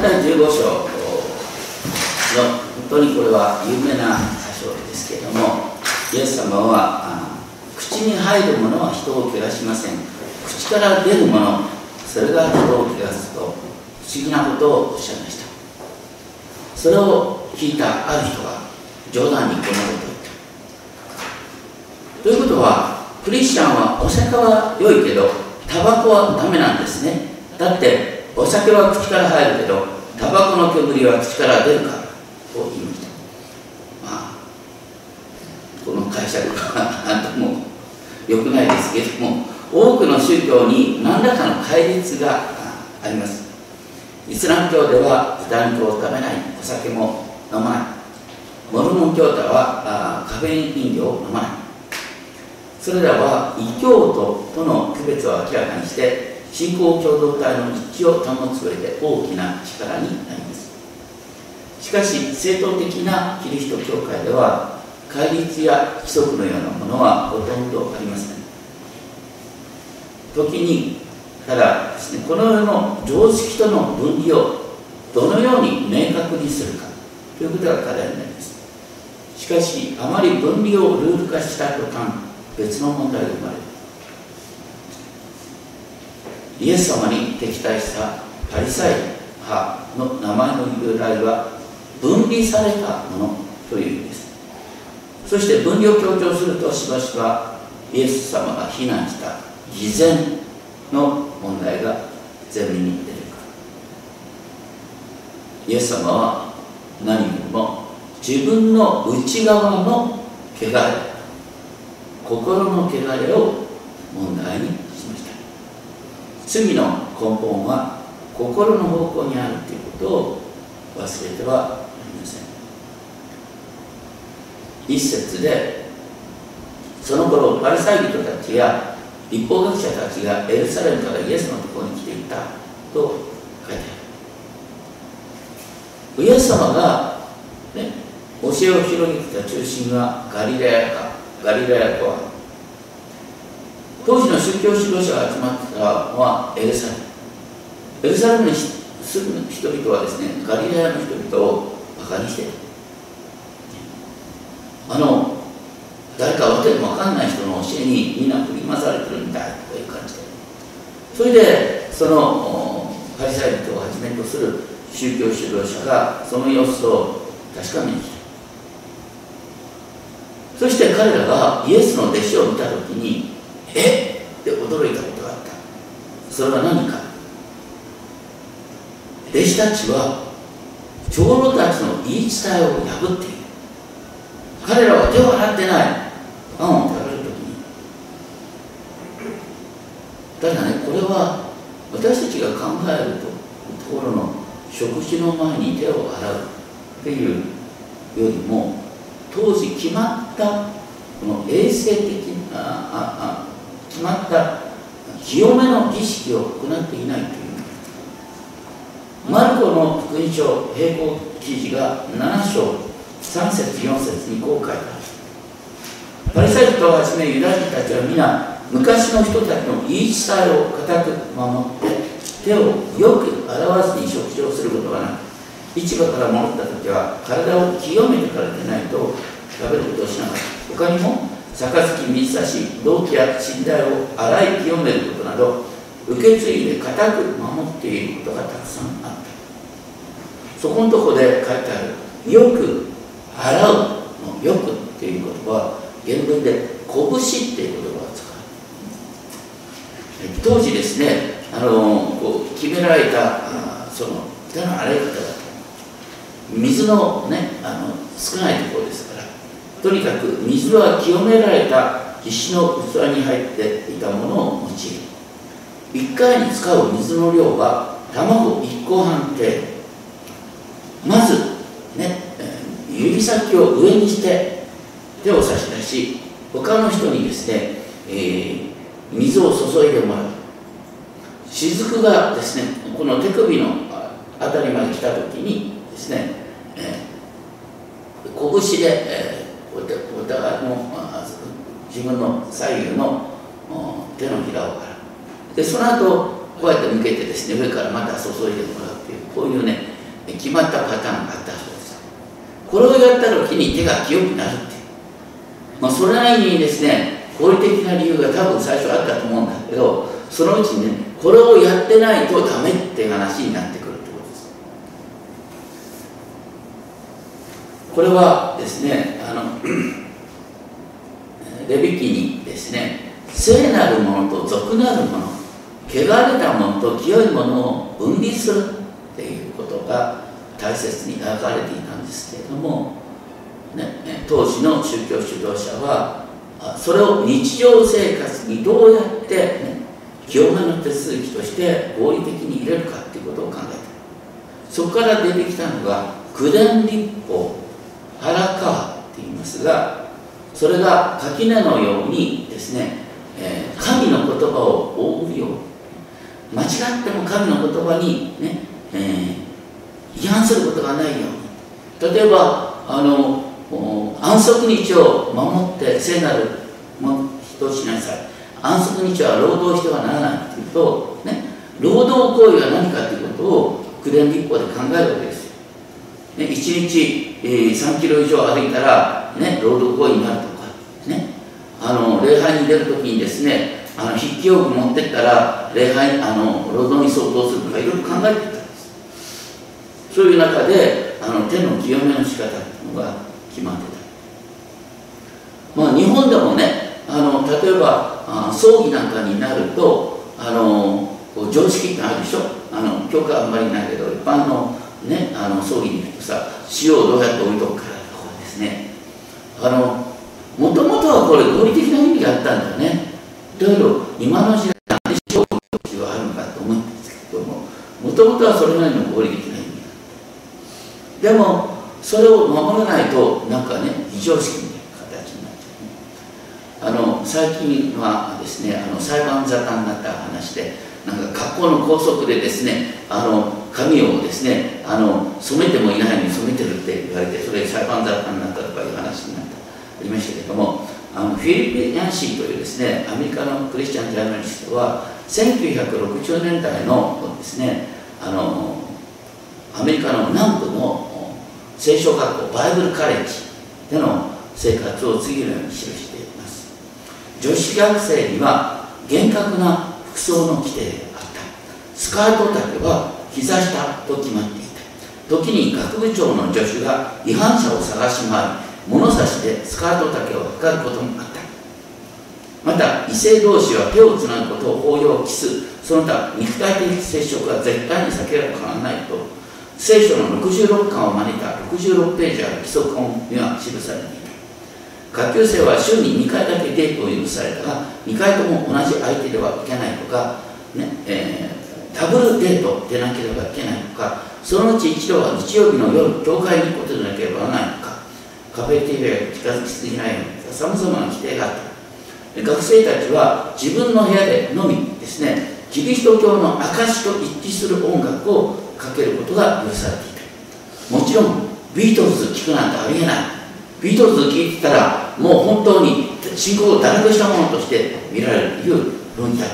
タ15章の本当にこれは有名な箇所ですけれどもイエス様は口に入るものは人を汚しません。口から出るものそれが人を汚すと不思議なことをおっしゃいました。それを聞いたある人が冗談にこのことを言った。ということはクリスチャンはお酒は良いけどタバコはダメなんですね。だってお酒は口から入るけどタバコの煙は口から出るかと言いましたまあこの解釈は何とも良くないですけども多くの宗教に何らかの戒律があります。イスラム教では豚肉を食べないお酒も飲まない。モルモン教徒はカフェイン飲料を飲まない。それらは異教徒との区別を明らかにして信仰共同体の一致を保つ上で大きな力になります。しかし正統的なキリスト教会では戒律や規則のようなものはほとんどありません。時にただですねこの世の常識との分離をどのように明確にするかということが課題になります。しかしあまり分離をルール化した途端別の問題が生まれるイエス様に敵対したパリサイ派の名前の由来は分離されたものという意味です。そして分離を強調するとしばしばイエス様が非難した偽善の問題が前面に出てくる。イエス様は何よりも自分の内側の汚れ心の汚れを問題に罪の根本は心の方向にあるということを忘れてはなりません。一節でその頃パリサイ人たちや立法学者たちがエルサレムからイエスのところに来ていたと書いてある。イエス様が、ね、教えを広げてた中心はガリラヤかガリラヤとは当時の宗教指導者が集まってたのはエルサレム。エルサレムに住む人々はですねガリラヤの人々をバカにしてあの誰かわけでも分かんない人の教えにみんな振り回されてるみたいという感じで。それでそのパリサイ人をはじめとする宗教指導者がその様子を確かめに来た。そして彼らがイエスの弟子を見た時にえ？って驚いたことがあった。それは何か？弟子たちは長老たちの言い伝えを破っている。彼らは手を洗ってない。パンを食べるときに。ただねこれは私たちが考えるとところの食事の前に手を洗う。っていうよりも当時決まったこの衛生的なああ決まった清めの儀式を行っていないという。マルコの福音書並行記事が7章3節4節にこう書いてある。パリサイ人をはじめユダヤ人たちは皆昔の人たちの言い伝えを固く守って手をよく洗わずに食事をすることがなく市場から戻った時は体を清めてからでないと食べることをしなかった。他にも杯水差し動機や信頼を洗い清めることなど受け継いで固く守っていることがたくさんあったそこのとこで書いてあるよく洗うのよくっていう言葉は原文で拳っていう言葉を使う当時ですねあのこう決められたあその手の洗い方だと水のねあの少ないとにかく水は清められた石の器に入っていたものを用いる。1回に使う水の量は卵1個半程。度まずね指先を上にして手を差し出し他の人にですね、えー、水を注いでもらう。雫がですねこの手首のあたりまで来た時にですね、えー、拳で、えー、お互いの自分の左右の手のひらを洗うでその後こうやって向けてですね上からまた注いでもらうっていうこういうね決まったパターンがあったそうです。これをやった時に手が清くなるってまあ、それなりにですね合理的な理由が多分最初あったと思うんだけどそのうちにねこれをやってないとダメって話になってくるってことですこれはですねあの レビキにですね聖なるものと俗なるもの汚れたものと清いものを分離するっていうことが大切に描かれていたんですけれども、ね、当時の宗教指導者はそれを日常生活にどうやって、ね、清めの手続きとして合理的に入れるかっていうことを考えた。そこから出てきたのが九伝立法原川って言いますがそれが垣根のようにですね、えー、神の言葉を覆うよう間違っても神の言葉にね、えー、違反することがないように。例えばあの安息日を守って聖なる人をしなさい。安息日は労働してはならないというと、ね、労働行為は何かということを九伝立法で考えるわけです、ね、1日、えー、3キロ以上歩いたら、ね、労働行為になるとか、ね、あの礼拝に出るときにですねあの筆記用具持ってったら礼拝あの労働に相当するとかいろいろ考えてたんです。そういう中であの手の清めの仕方っていうのが決まってた。まあ日本でもねあの例えばあ葬儀なんかになるとあの常識ってあるでしょ。あの許可あんまりないけど一般の,、ね、あの葬儀に行くとさ塩をどうやって置いとくかとかですね。あのもともとはこれ合理的な意味があったんだよね。だけど今の時代何で塩を置く必要があるのかと思うんですけどももともとはそれなりの合理的な意味だでもそれを守らないとなんかね非常識みたいな形になっちゃう、ね、あの最近はですねあの裁判沙汰になった話でなんか学校の校則でですねあの髪をですねあの染めてもいないのに染めてるって言われてそれ裁判沙汰になったとかいう話になった。ありましたけどもあのフィリピ・ヤンシーというですねアメリカのクリスチャン・ジャーナリストは1960年代のですねあのアメリカの南部の聖書学校バイブルカレッジでの生活を次のように記しています。女子学生には厳格な服装の規定があった。スカート丈は膝下と決まっていた。時に学部長の助手が違反者を探し回り物差しでスカート丈を測ることもあった。また異性同士は手をつなぐことを法要キスその他肉体的接触は絶対に避けられないと聖書の66巻を招いた66ページある基礎本には記されていた。下級生は週に2回だけデートを許されたが2回とも同じ相手ではいけないとか、ねえー、ダブルデートでなければいけないとかそのうち一度は日曜日の夜教会に行くことでなければならないとかカフェテリアが近づきすぎないようにさまざまな規定があった。学生たちは自分の部屋でのみですねキリスト教の証と一致する音楽をかけることが許されていた。もちろんビートルズ聴くなんてありえない。ビートルズ聴いてたらもう本当に信仰を堕落したものとして見られるという論理だ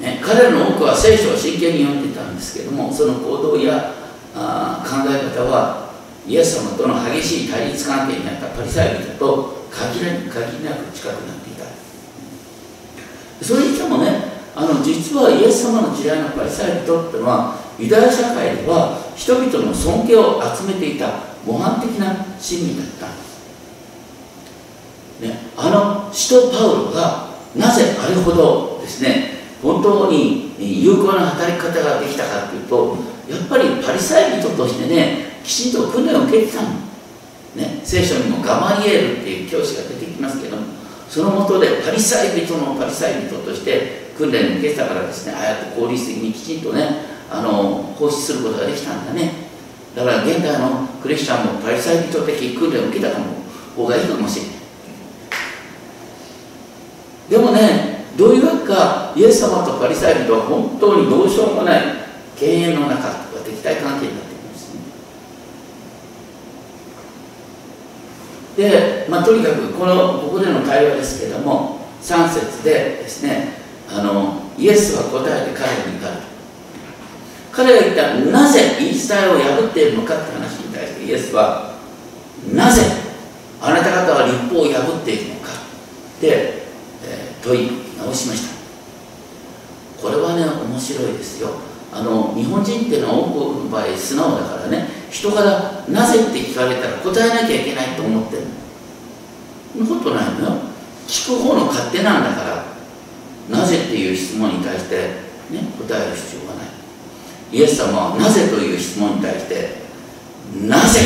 ね、彼らの多くは聖書を真剣に読んでいたんですけどもその行動やあ考え方はイエス様との激しい対立関係にあったパリサイ人と限りなく近くなっていたそれにしてもねあの実はイエス様の時代のパリサイ人っていうのはユダヤ社会では人々の尊敬を集めていた模範的な市民だった、ね、あの使徒パウロがなぜあれほどですね本当に有効な働き方ができたかというとやっぱりパリサイ人としてねきちんと訓練を受けてたの、ね、聖書にもガマリエールっていう教師が出てきますけどもそのもとでパリサイ人のパリサイ人として訓練を受けてたからですねああやって効率的にきちんとねあの放出することができたんだね。だから現代のクリスチャンもパリサイ人的訓練を受けた方がいいかもしれないでもねどういうわけかイエス様とパリサイ人は本当にどうしようもない。敬遠の中敵対関係になっています。ねで、まあ、とにかくこのここでの会話ですけれども3節でですねあのイエスは答えて彼に言った。彼が言ったなぜ言い伝えを破っているのかって話に対してイエスはなぜあなた方は立法を破っているのかって、え、問い直しました。これはね面白いですよ。あの日本人っていうのは多くの場合素直だからね人から「なぜ?」って聞かれたら答えなきゃいけないと思ってるの。そんなことないのよ。聞く方の勝手なんだからなぜっていう質問に対して、ね、答える必要がない。イエス様はなぜという質問に対してなぜ？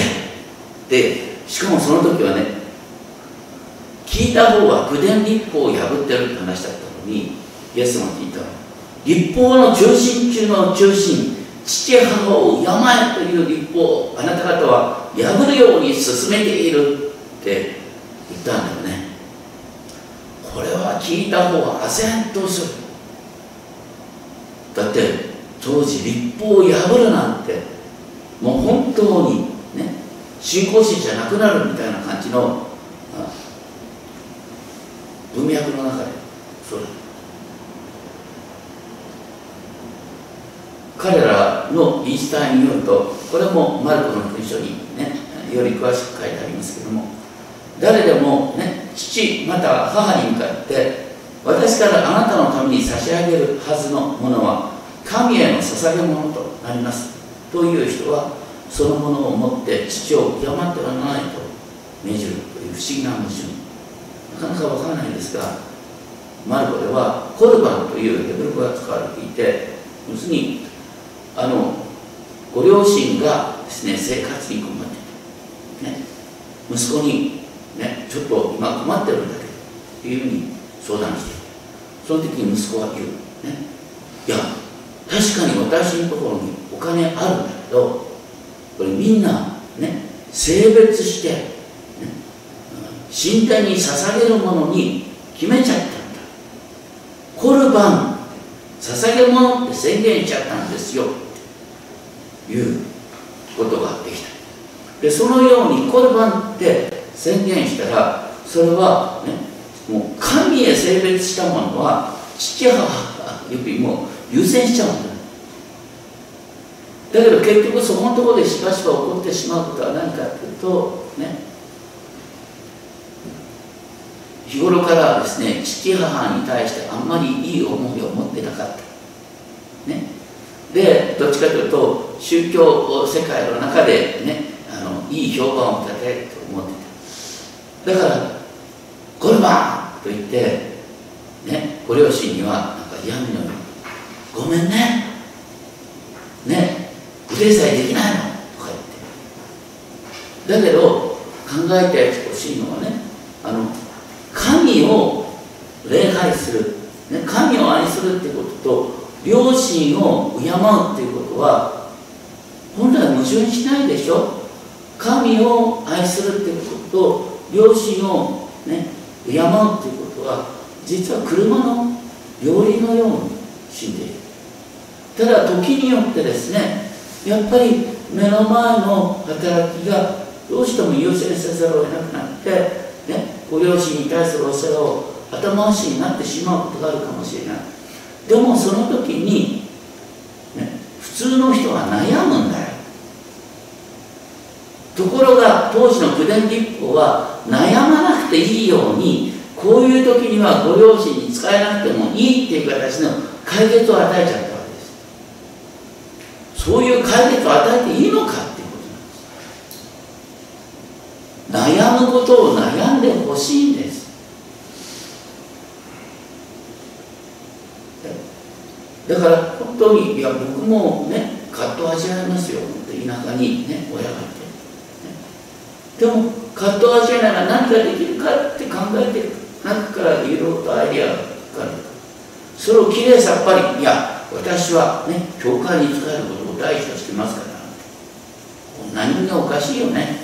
ってしかもその時はね聞いた方は口伝立法を破ってるって話だったのにイエス様聞いた立法の中心中の中心父母を敬えという立法をあなた方は破るように進めているって言ったんだよね。これは聞いた方は唖然とする。だって当時立法を破るなんてもう本当にね信仰心じゃなくなるみたいな感じの文脈の中でそれ。彼らの言い伝えによるとこれもマルコの福音書にねより詳しく書いてありますけども誰でもね父または母に向かって私からあなたのために差し上げるはずのものは神への捧げ物となります。という人はそのものを持って父を敬ってはならないと。命じるという不思議な矛盾。なかなかわからないんですがマルコではコルバンというヘブル語が使われていて要するにあのご両親がですね生活に困ってて、ね、息子に、ね、ちょっと今困ってるんだけどというふうに相談していてその時に息子は言う、ね、いや確かに私のところにお金あるんだけどこれみんなね性別して、ね、神殿に捧げるものに決めちゃったんだ。コルバン捧げ物って宣言しちゃったんですよ。いうことができた。でそのようにコルバンって宣言したらそれはねもう神へ性別したものは父母よりも優先しちゃうんだだけど結局そこのところでしばしば起こってしまうことは何かっていうとね。日頃からですね父母に対してあんまりいい思いを持ってなかった。ね。でどっちかというと宗教世界の中でねあのいい評判を立てと思ってた。だから「ゴルバン!」と言って、ね、ご両親にはなんか嫌味のように「ごめんね。ね。腕さえできないの」とか言って。だけど考えてほしいのはねあの神を礼拝する、ね、神を愛するってことと両親を敬うっていうことは本来矛盾しないでしょ。神を愛するっていうことと両親をね敬うっていうことは実は車の料理のように死んでいる。ただ時によってですねやっぱり目の前の働きがどうしても優先せざるを得なくなって、ね、ご両親に対するお世話を後回しになってしまうことがあるかもしれない。でもその時に、ね、普通の人は悩むんだよ。ところが当時の九伝立法は悩まなくていいようにこういう時にはご両親に使えなくてもいいっていう形の解決を与えちゃった。そういう解決を与えていいのかっていうことなんです。悩むことを悩んでほしいんです。だから本当にいや僕もね葛藤味わいますよ。って田舎にね親がいて、ね、でも葛藤味わいながら何ができるかって考えて中からいろいろとアイディアが浮かるそれをきれいさっぱり。いや私はね教会に使えることを第一としてますから。何がおかしいよね。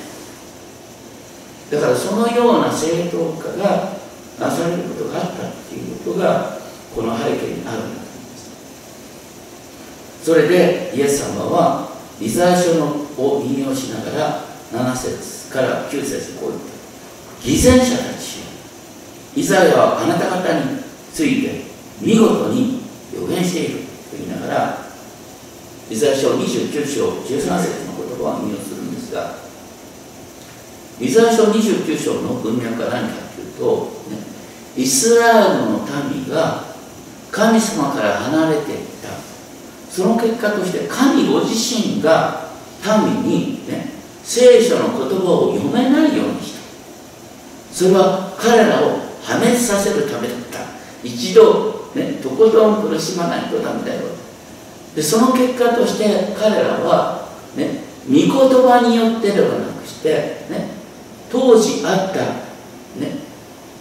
だからそのような正当化がなされることがあったっていうことがこの背景にあるんだと思います。それでイエス様はイザヤ書のを引用しながら7節から9節こう言った。偽善者たちイザヤはあなた方について見事に予言していると言いながらイザヤ書29章13節の言葉を引用するんですがイザヤ書29章の文脈は何かというと、ね、イスラエルの民が神様から離れていった。その結果として神ご自身が民に、ね、聖書の言葉を読めないようにした。それは彼らを破滅させるためだった。一度、ね、とことん苦しまないとダメだよ。でその結果として彼らは、ね、御言葉によってではなくして、ね、当時あった、ね、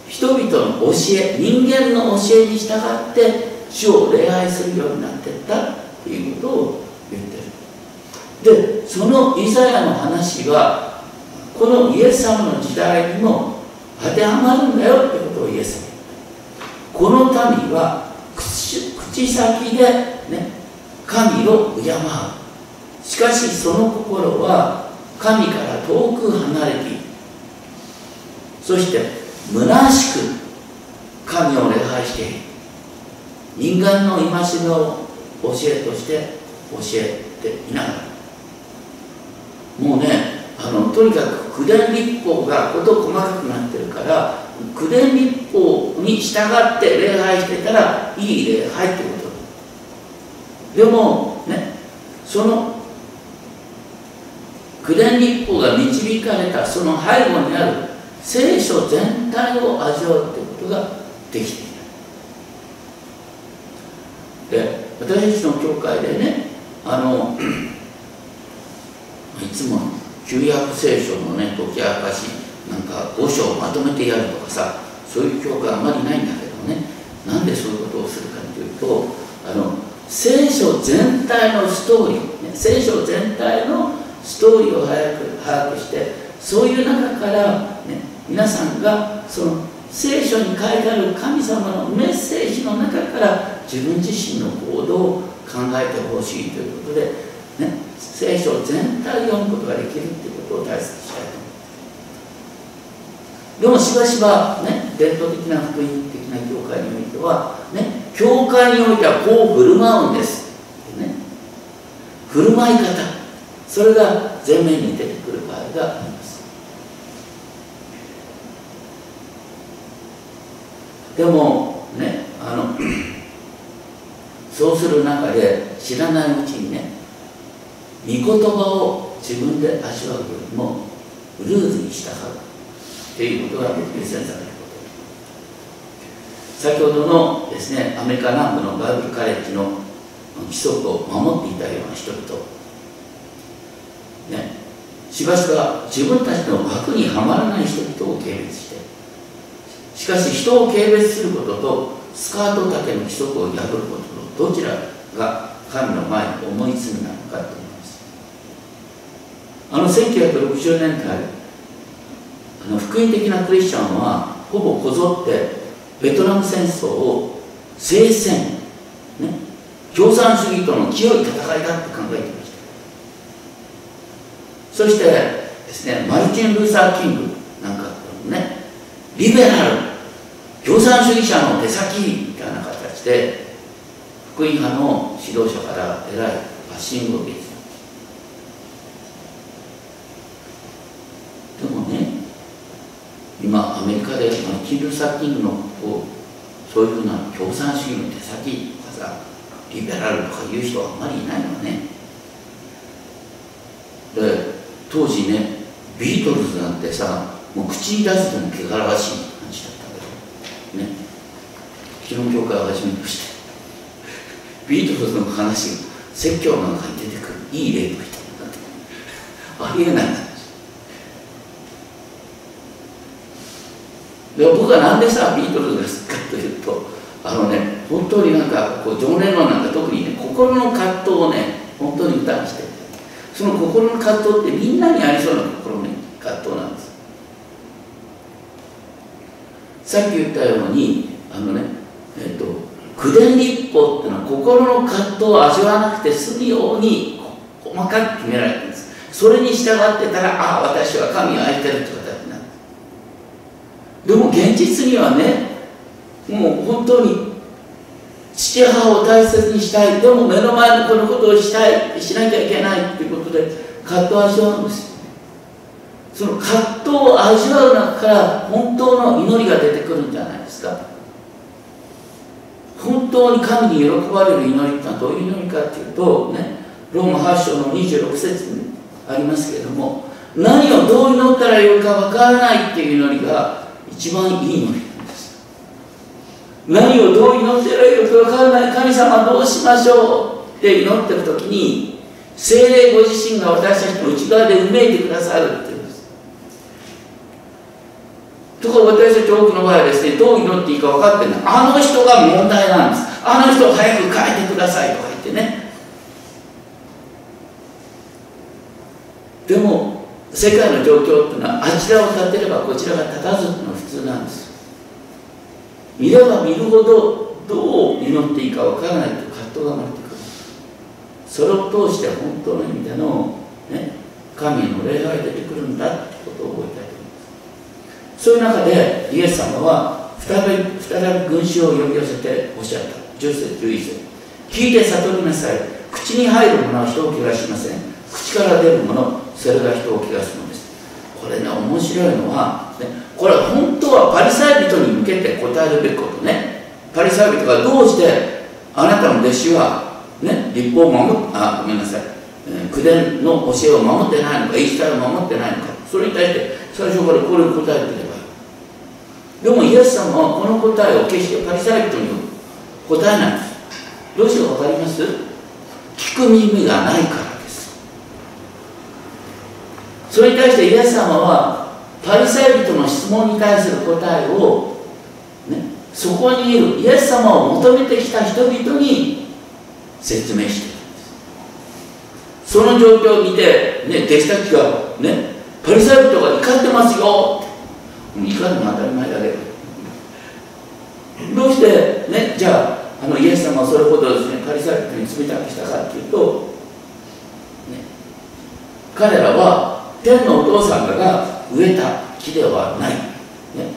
人々の教え人間の教えに従って主を礼拝するようになっていったということを言ってる。でそのイザヤの話はこのイエス様の時代にも当てはまるんだよってことをイエス様この民は口口先でね神を敬う。しかしその心は神から遠く離れている。そして虚しく神を礼拝している。人間の戒めを教えとして教えていながらもうねあのとにかく九伝立法が事細かくなってるから九伝立法に従って礼拝してたらいい礼拝ってことでもねその九伝立法が導かれたその背後にある聖書全体を味わうということができているで私たちの教会でねあの いつも旧約聖書のね解き明かしなんか5章まとめてやるとかさそういう教会あまりないんだけどね。なんでそういうことをするかというとあの聖書全体のストーリー、ね、聖書全体のストーリーを早く把握してそういう中から、ね、皆さんがその聖書に書いてある神様のメッセージの中から自分自身の行動を考えてほしいということで、ね、聖書全体を読むことができるということを大切にしたいと思います。でもしばしば、ね、伝統的な福音的な教会においては、ね、教会においてはこう振る舞うんです、ね、振る舞い方。それが前面に出てくる場合があります。でもねあの そうする中で知らないうちにね御言葉を自分で味わうよりもルーズに従うっていうことが優先されること先ほどのですねアメリカ南部のバイブルカレッジの規則を守っていたような人々。ね。しばしば自分たちの枠にはまらない人々を軽蔑して。しかし人を軽蔑することとスカート丈の規則を破ることのどちらが神の前に重い罪なのかと思います。あの1960年代あの福音的なクリスチャンはほぼこぞってベトナム戦争を聖戦、ね、共産主義との清い戦いだって考えてました。そしてですねマルチン・ルーサー・キングなんかねリベラル共産主義者の手先みたいな形で福音派の指導者から偉いバッシングを受けてでもね今アメリカでキルー・サッキングのこうそういうふうな共産主義の手先とかさリベラルとかいう人はあんまりいないのね。で当時ねビートルズなんてさもう口に出すとも汚らわしい感じだったけどね。昨日教会を始めまして。ビートルズの話が説教の中に出てくるいい例の人ありえない。話で僕はなんでさビートルズが好きかというとあのね本当になんかこうジョン・レノンなんか特にね心の葛藤をね本当に歌にしてその心の葛藤ってみんなにありそうな心の葛藤なんです。さっき言ったようにあのねえっ、と九伝立法っていうのは心の葛藤を味わわなくて済むように細かく決められてるんです。それに従ってたらああ私は神を愛してるって形になるでも現実にはねもう本当に父母を大切にしたいでも目の前のこのことをしたいしなきゃいけないっていうことで葛藤を味わうんですその葛藤を味わう中から本当の祈りが出てくるんじゃないですか。本当に神に喜ばれる祈りってのはどういう祈りかっていうとねローマ8章の26節にありますけれども何をどう祈ったらよいかわからないっていう祈りが一番いい祈りなんです。何をどう祈ってらよいかわからない。神様どうしましょうって祈ってる時に精霊ご自身が私たちの内側でうめいてくださるっていうんです。ところ私たち多くの場合はですねどう祈っていいか分かってない。あの人が問題なんです。あの人を早く変えてくださいとか言ってね。でも世界の状況っていうのはあちらを立てればこちらが立たずっていうの通なんです。見れば見るほどどう祈っていいか分からないと葛藤が生まれてくる。それを通して本当の意味での、ね、神の礼拝が出てくるんだってことを覚えたいと思います。そういう中でイエス様は再び再び群衆を呼び寄せておっしゃった。10節11節。聞いて悟りなさい。口に入るものは人を怪我しません。口から出るものそれが人を汚すのです。これね面白いのは、ね、これは本当はパリサイ人に向けて答えるべきことね。パリサイ人がどうしてあなたの弟子は、ね、立法を守っあごめんなさい、えー、口伝の教えを守ってないのか言い伝えを守ってないのか。それに対して最初からこれを答えてればいい。でもイエス様はこの答えを決してパリサイ人に答えない。んですどうしてか分かります？聞く耳がないからです。それに対してイエス様はパリサイ人の質問に対する答えを、ね、そこにいるイエス様を求めてきた人々に説明しているんです。その状況を見て、ね、弟子たちが、ね、パリサイ人が怒ってますよ。怒るのは当たり前だけど。どうして、ね、じゃああのイエス様はそれほどですねパリサイ人に冷たくしたかっていうと、ね、彼らは天のお父さんが植えた木ではない、ね、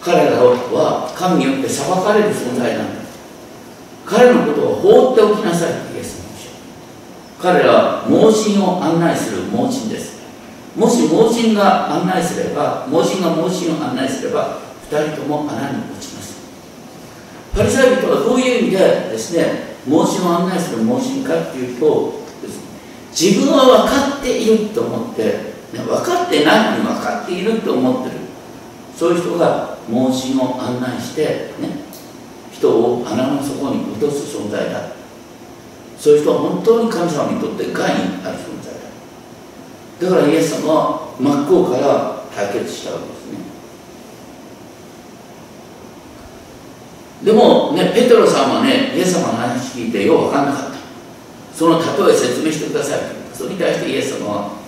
彼らは神によって裁かれる存在なんだ。彼のことを放っておきなさいイエス様彼らは盲人を案内する盲人です。もし盲人が案内すれば盲人が盲人を案内すれば2人とも穴に落ちます。パリサイ人はどういう意味でですね盲人を案内する盲人かっていうと自分は分かっていると思って、分かってないのに分かっていると思ってる。そういう人が盲信を案内して、ね、人を穴の底に落とす存在だ。そういう人は本当に神様にとって害にある存在だ。だからイエス様は真っ向から対決したわけですね。でもねペテロさんはねイエス様の話聞いてよう分かんなかった。その例え説明してください。それに対してイエス様は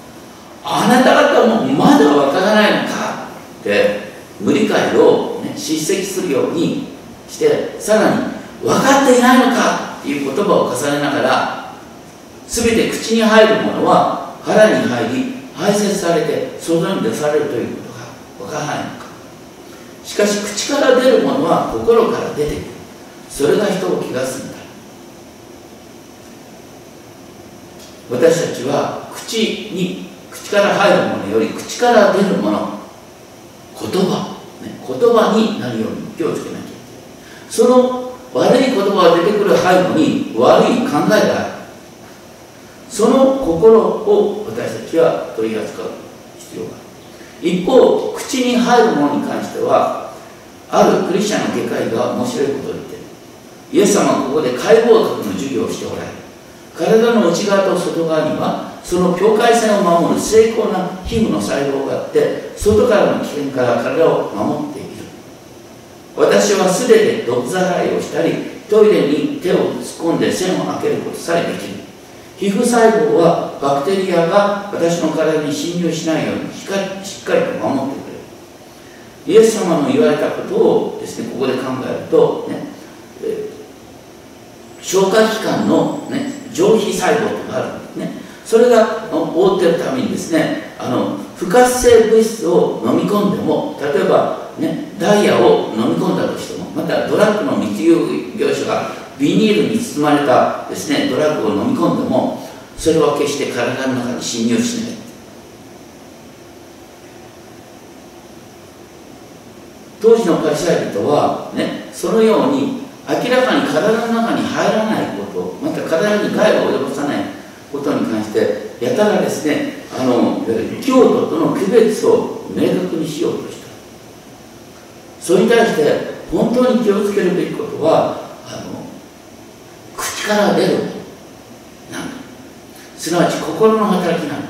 あなた方もまだわからないのかって無理解を、ね、叱責するようにしてさらに分かっていないのかっていう言葉を重ねながら全て口に入るものは腹に入り排泄されて外に出されるということが分からないのか。しかし口から出るものは心から出てくる。それが人を気がすんだ。私たちは口に口から入るものより口から出るもの。言葉、ね、言葉になるように気をつけなきゃいけない。その悪い言葉が出てくる背後に悪い考えがある。その心を私たちは取り扱う必要がある。一方口に入るものに関してはあるクリスチャンの外科医が面白いことを言ってる。イエス様はここで解剖学の授業をしておられる。体の内側と外側にはその境界線を守る精巧な皮膚の細胞があって外からの危険から体を守っている。私は素手で毒ざらいをしたりトイレに手を突っ込んで線を開けることさえできる。皮膚細胞はバクテリアが私の体に侵入しないようにしっかりしっかりと守ってくれる。イエス様の言われたことをですねここで考えるとね、消化器官の、ね、上皮細胞とかある。それが覆ってるためにですねあの不活性物質を飲み込んでも例えば、ね、ダイヤを飲み込んだとしてもまたドラッグの密輸業者がビニールに包まれたですねドラッグを飲み込んでもそれは決して体の中に侵入しない。当時のパリサイ人はねそのように明らかに体の中に入らないことまた体に害を及ぼさないことに関してやたらですねあの京都との区別を明確にしようとした。それに対して本当に気をつけるべきことはあの口から出るなんだ。すなわち心の働きなんだ。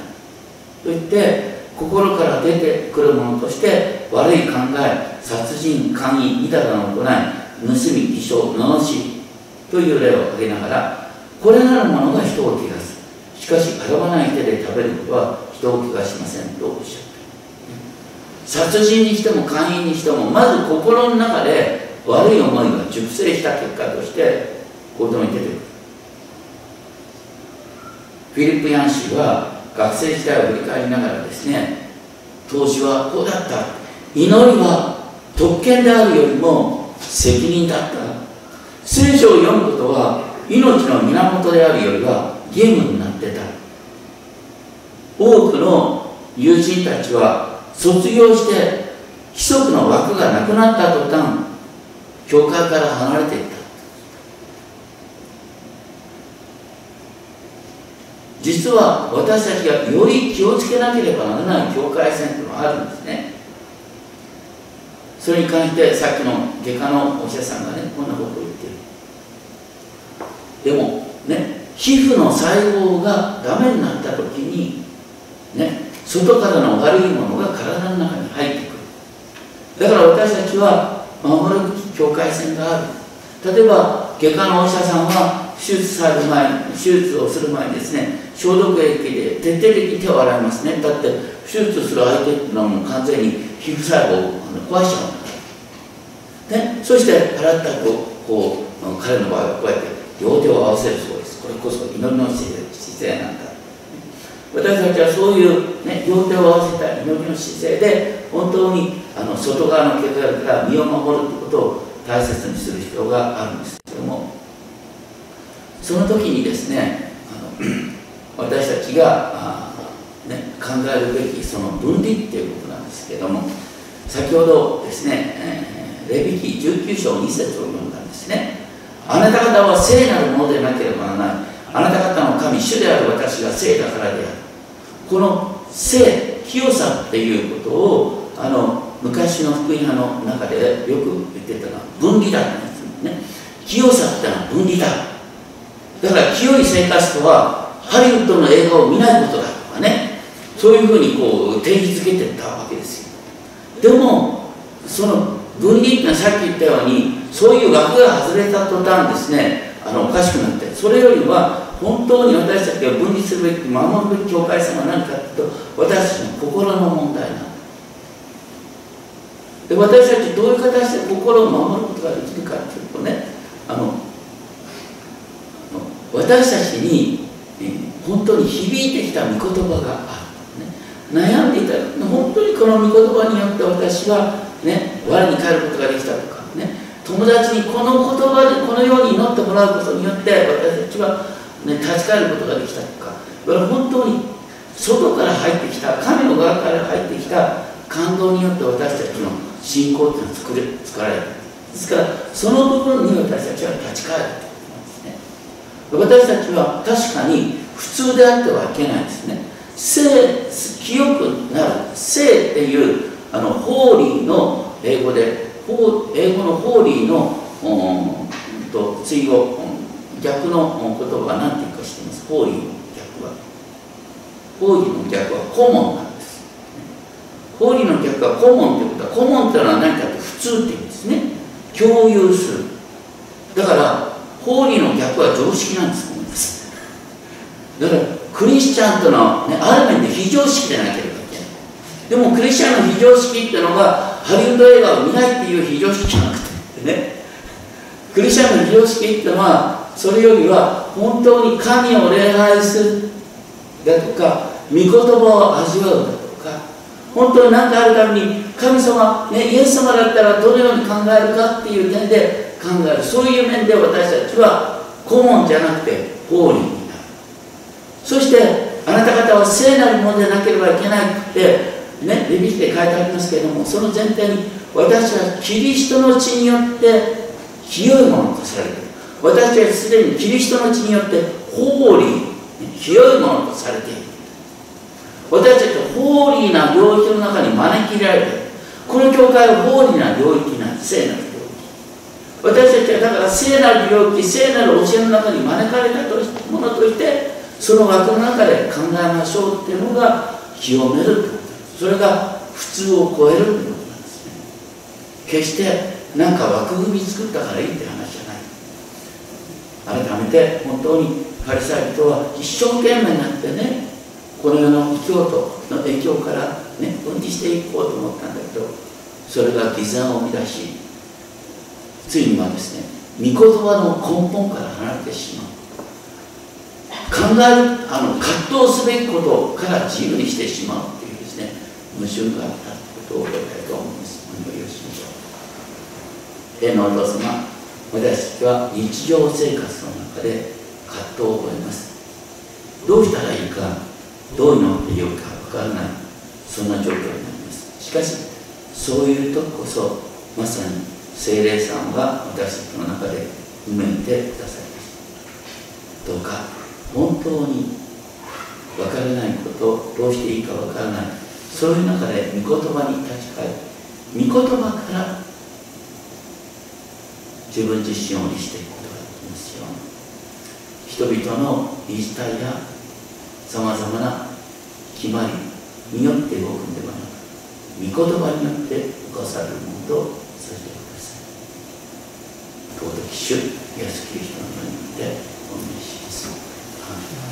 と言って心から出てくるものとして悪い考え殺人姦淫みたいなの行い盗み偽証罵という例を挙げながらこれなるものが人を汚すしかし洗わない手で食べることは人を汚しませんとおっしゃった殺人にしても姦淫にしてもまず心の中で悪い思いが熟成した結果として行動に出てくる。フィリップ・ヤン氏は学生時代を振り返りながらですね当時はこうだった。祈りは特権であるよりも責任だった。聖書を読むことは命の源であるよりは義務になってた多くの友人たちは卒業して規則の枠がなくなった途端教会から離れていった。実は私たちがより気をつけなければならない境界線というのがあるんですね。それに関してさっきの外科のお医者さんがねこんなことを言ってる。でもね皮膚の細胞がダメになった時にね。外からの悪いものが体の中に入ってくる。だから私たちは守るべき境界線がある。例えば外科のお医者さんは手術される前手術をする前にですね消毒液で徹底的に手を洗いますね。だって手術する相手っていうのはもう完全に皮膚細胞を壊しちゃうんだからね、そして洗った後こう彼の場合はこうやって両手を合わせるそうです。これこそ祈りの姿勢なんだ。私たちはそういう、ね、両手を合わせた祈りの姿勢で本当にあの外側の汚れから身を守るということを大切にする必要があるんですけどもその時にですねあの 私たちが、ね、考えるべきその分離っていうことなんですけども先ほどですね、えー、レビキ19章2節を読んだんですね。あなた方は聖なるものでなければならない。あなた方の神主である私が聖だからである。この聖清さっていうことをあの昔の福音派の中でよく言ってたのは分離だって言うんですね。清さってのは分離だ。だから清い生活とはハリウッドの映画を見ないことだとかね。そういうふうにこう定義づけてたわけですよ。でもその分離っていうのはさっき言ったようにそういう枠が外れた途端ですねあのおかしくなってそれよりは本当に私たちが分離するべき守るべき境界線は何かというと私たちの心の問題なんで私たちどういう形で心を守ることができるかというとねあの私たちに、本当に響いてきた御言葉がある、ね、悩んでいた本当にこの御言葉によって私はね我に返ることができたとかね。友達にこの言葉でこのように祈ってもらうことによって私たちは、ね、立ち返ることができたとか本当に外から入ってきた神の側から入ってきた感動によって私たちの信仰っていうのは作れ作られる。ですからその部分に私たちは立ち返るということですね。私たちは確かに普通であってはいけないですね。聖清くなる。聖っていうあのホーリーの英語で英語のホーリーのうんと追語逆の言葉は何て言うか知ってます？ホーリーの逆は。ホーリーの逆はコモンなんホーリーの逆はコモンってことはコモンってのは何かって普通って意味ですね。共有する。だからホーリーの逆は常識なんです。思いますだからクリスチャンとの、ね、ある面で非常識でなければいけない。でもクリスチャンの非常識ってのがハリウッド映画を見ないっていう非常識じゃなくてね。クリスチャンの非常識ってのはそれよりは本当に神を礼拝するだとか御言葉を味わうだとか本当に何かあるために神様、ね、イエス様だったらどのように考えるかっていう点で考える。そういう面で私たちは顧問じゃなくて法理になる。そしてあなた方は聖なるものでなければいけないってねレビキで書いてありますけれどもその前提に私はキリストの血によって清いものとされる。私はすでにキリストの血によって法理清いものとされている。私たちはホーリーな領域の中に招き入れられてこの教会はホーリーな領域な聖なる領域私たちはだから聖なる領域聖なる教えの中に招かれたものとしてその枠の中で考えましょうっていうのが清める。それが普通を超えるってことなんですね。決して何か枠組み作ったからいいって話改めて本当にパリサイ人は一生懸命になってねこの世の異教徒の影響からね分離していこうと思ったんだけどそれが偽善を生み出しついにはですね御言葉の根本から離れてしまう。考えるあの葛藤すべきことから自由にしてしまうっていうですね矛盾があったことを覚えたいと思います。お祈りをしましょう天のお父様。私たちは日常生活の中で葛藤を覚えます。どうしたらいいかどう祈ってよいかわからないそんな状況になります。しかしそういう時こそまさに精霊さんは私たちの中で埋めてくださいます。どうか本当に分からないことどうしていいか分からないそういう中で御言葉に立ち返る。御言葉から自分自身を律していくことができますように。人々の言い伝えやさまざまな決まりによって動くんではなく御言葉によって動かされるものとさせてください。尊き主イエスキリストの名によってお願いします。